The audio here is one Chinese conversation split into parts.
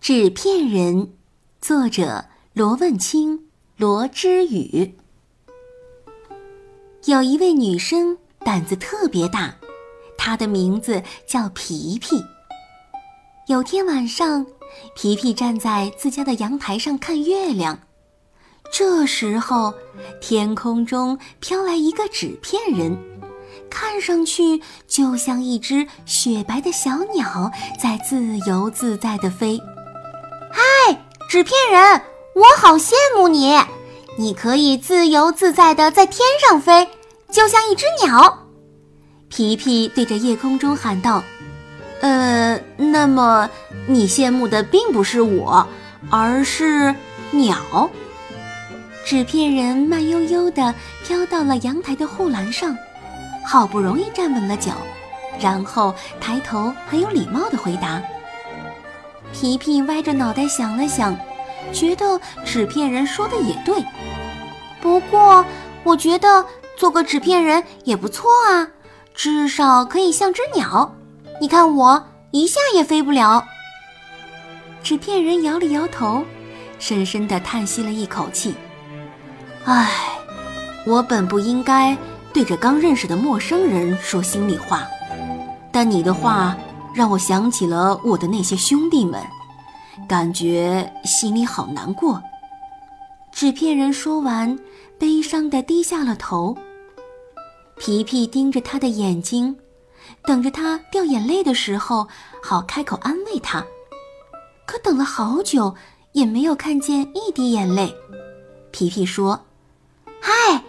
纸片人，作者罗问清、罗之宇。有一位女生胆子特别大，她的名字叫皮皮。有天晚上，皮皮站在自家的阳台上看月亮，这时候天空中飘来一个纸片人，看上去就像一只雪白的小鸟在自由自在地飞。嗨纸片人，我好羡慕你！你可以自由自在的在天上飞，就像一只鸟。皮皮对着夜空中喊道：“呃，那么你羡慕的并不是我，而是鸟。”纸片人慢悠悠地飘到了阳台的护栏上，好不容易站稳了脚，然后抬头很有礼貌地回答。皮皮歪着脑袋想了想，觉得纸片人说的也对。不过，我觉得做个纸片人也不错啊，至少可以像只鸟。你看我一下也飞不了。纸片人摇了摇头，深深地叹息了一口气：“唉，我本不应该对着刚认识的陌生人说心里话，但你的话……”让我想起了我的那些兄弟们，感觉心里好难过。纸片人说完，悲伤地低下了头。皮皮盯着他的眼睛，等着他掉眼泪的时候，好开口安慰他。可等了好久，也没有看见一滴眼泪。皮皮说：“嗨，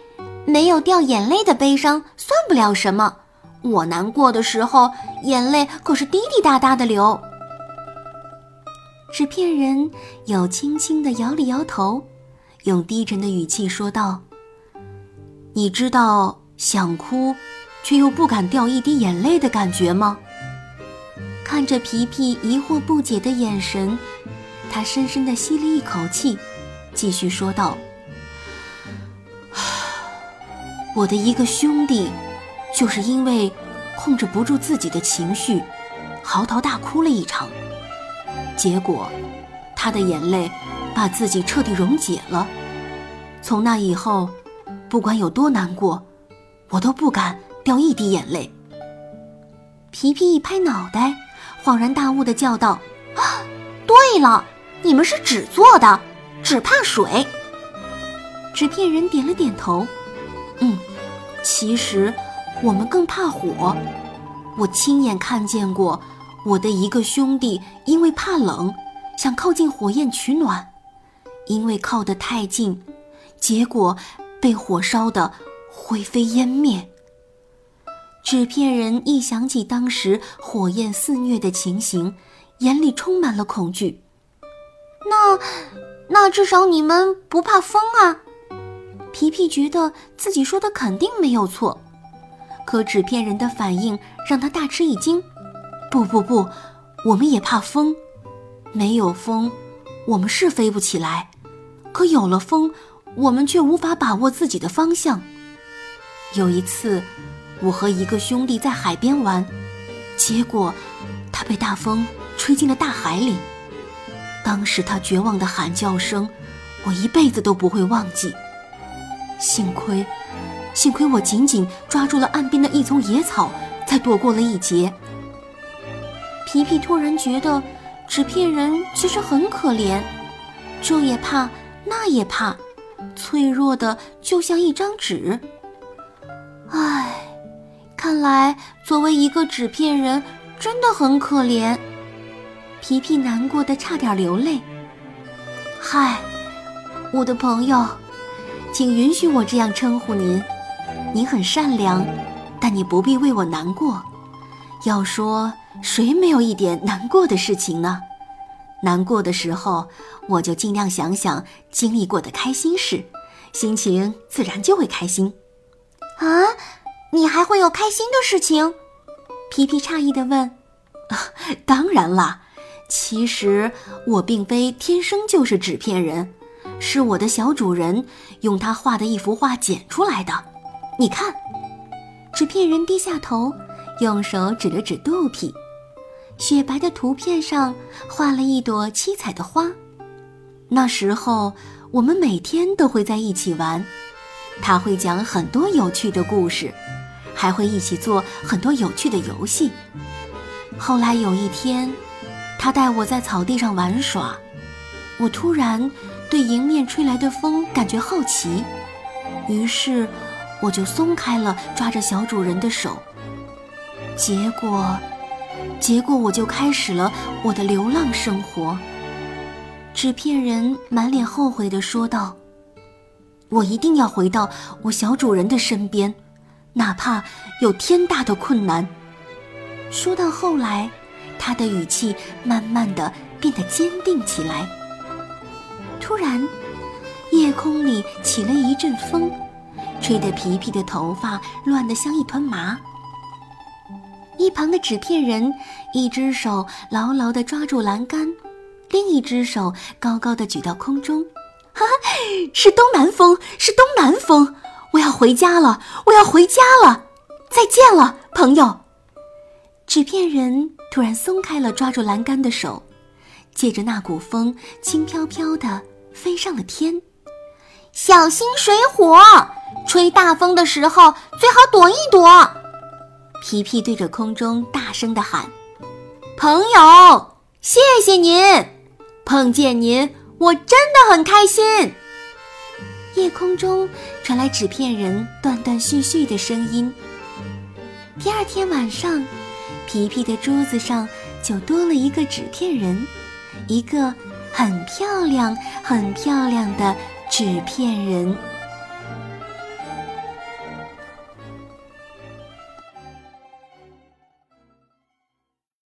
没有掉眼泪的悲伤算不了什么。”我难过的时候，眼泪可是滴滴答答的流。纸片人又轻轻地摇了摇头，用低沉的语气说道：“你知道想哭，却又不敢掉一滴眼泪的感觉吗？”看着皮皮疑惑不解的眼神，他深深地吸了一口气，继续说道：“我的一个兄弟。”就是因为控制不住自己的情绪，嚎啕大哭了一场，结果他的眼泪把自己彻底溶解了。从那以后，不管有多难过，我都不敢掉一滴眼泪。皮皮一拍脑袋，恍然大悟的叫道：“啊，对了，你们是纸做的，只怕水。”纸片人点了点头，嗯，其实。我们更怕火，我亲眼看见过我的一个兄弟因为怕冷，想靠近火焰取暖，因为靠得太近，结果被火烧得灰飞烟灭。纸片人一想起当时火焰肆虐的情形，眼里充满了恐惧。那，那至少你们不怕风啊？皮皮觉得自己说的肯定没有错。可纸片人的反应让他大吃一惊。不不不，我们也怕风。没有风，我们是飞不起来；可有了风，我们却无法把握自己的方向。有一次，我和一个兄弟在海边玩，结果他被大风吹进了大海里。当时他绝望的喊叫声，我一辈子都不会忘记。幸亏。幸亏我紧紧抓住了岸边的一丛野草，才躲过了一劫。皮皮突然觉得，纸片人其实很可怜，这也怕，那也怕，脆弱的就像一张纸。唉，看来作为一个纸片人，真的很可怜。皮皮难过的差点流泪。嗨，我的朋友，请允许我这样称呼您。您很善良，但你不必为我难过。要说谁没有一点难过的事情呢？难过的时候，我就尽量想想经历过的开心事，心情自然就会开心。啊，你还会有开心的事情？皮皮诧异地问。当然啦，其实我并非天生就是纸片人，是我的小主人用他画的一幅画剪出来的。你看，纸片人低下头，用手指了指肚皮，雪白的图片上画了一朵七彩的花。那时候，我们每天都会在一起玩，他会讲很多有趣的故事，还会一起做很多有趣的游戏。后来有一天，他带我在草地上玩耍，我突然对迎面吹来的风感觉好奇，于是我就松开了抓着小主人的手。结果，结果我就开始了我的流浪生活。纸片人满脸后悔地说道：“我一定要回到我小主人的身边，哪怕有天大的困难。”说到后来，他的语气慢慢的变得坚定起来。突然，夜空里起了一阵风，吹得皮皮的头发乱得像一团麻。一旁的纸片人，一只手牢牢地抓住栏杆，另一只手高高的举到空中。哈哈，是东南风，是东南风！我要回家了，我要回家了！再见了，朋友。纸片人突然松开了抓住栏杆的手，借着那股风，轻飘飘的飞上了天。小心水火，吹大风的时候最好躲一躲。皮皮对着空中大声地喊：“朋友，谢谢您！碰见您，我真的很开心。”夜空中传来纸片人断断续续的声音。第二天晚上，皮皮的桌子上就多了一个纸片人，一个很漂亮、很漂亮的纸片人。